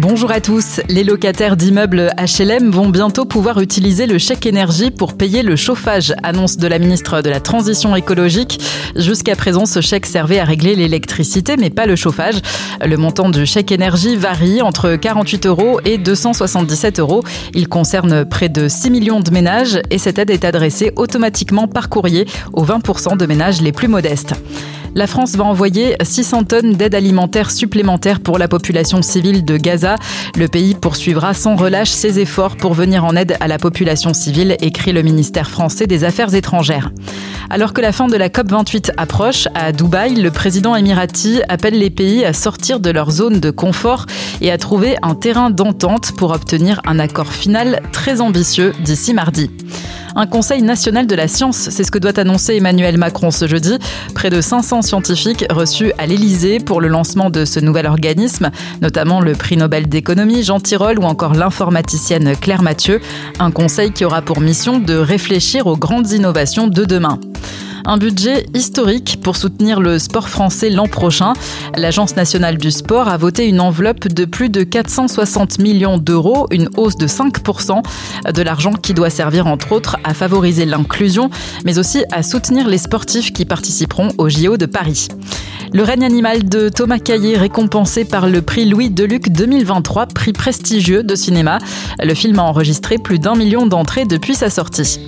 Bonjour à tous. Les locataires d'immeubles HLM vont bientôt pouvoir utiliser le chèque énergie pour payer le chauffage, annonce de la ministre de la Transition écologique. Jusqu'à présent, ce chèque servait à régler l'électricité, mais pas le chauffage. Le montant du chèque énergie varie entre 48 euros et 277 euros. Il concerne près de 6 millions de ménages et cette aide est adressée automatiquement par courrier aux 20% de ménages les plus modestes. La France va envoyer 600 tonnes d'aide alimentaire supplémentaire pour la population civile de Gaza. Le pays poursuivra sans relâche ses efforts pour venir en aide à la population civile, écrit le ministère français des Affaires étrangères. Alors que la fin de la COP28 approche, à Dubaï, le président émirati appelle les pays à sortir de leur zone de confort et à trouver un terrain d'entente pour obtenir un accord final très ambitieux d'ici mardi. Un conseil national de la science, c'est ce que doit annoncer Emmanuel Macron ce jeudi. Près de 500 scientifiques reçus à l'Élysée pour le lancement de ce nouvel organisme, notamment le prix Nobel d'économie Jean Tirole ou encore l'informaticienne Claire Mathieu. Un conseil qui aura pour mission de réfléchir aux grandes innovations de demain. Un budget historique pour soutenir le sport français l'an prochain. L'Agence nationale du sport a voté une enveloppe de plus de 460 millions d'euros, une hausse de 5% de l'argent qui doit servir entre autres à favoriser l'inclusion, mais aussi à soutenir les sportifs qui participeront au JO de Paris. Le règne animal de Thomas Caillé récompensé par le prix Louis Deluc 2023, prix prestigieux de cinéma. Le film a enregistré plus d'un million d'entrées depuis sa sortie.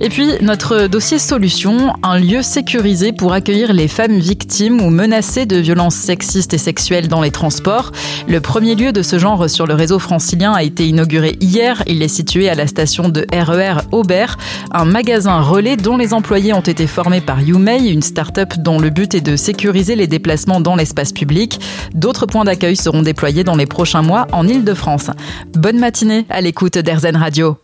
Et puis, notre dossier solution, un lieu sécurisé pour accueillir les femmes victimes ou menacées de violences sexistes et sexuelles dans les transports. Le premier lieu de ce genre sur le réseau francilien a été inauguré hier. Il est situé à la station de RER e Aubert, un magasin relais dont les employés ont été formés par YouMay, une start-up dont le but est de sécuriser les déplacements dans l'espace public. D'autres points d'accueil seront déployés dans les prochains mois en Ile-de-France. Bonne matinée à l'écoute d'Airzen Radio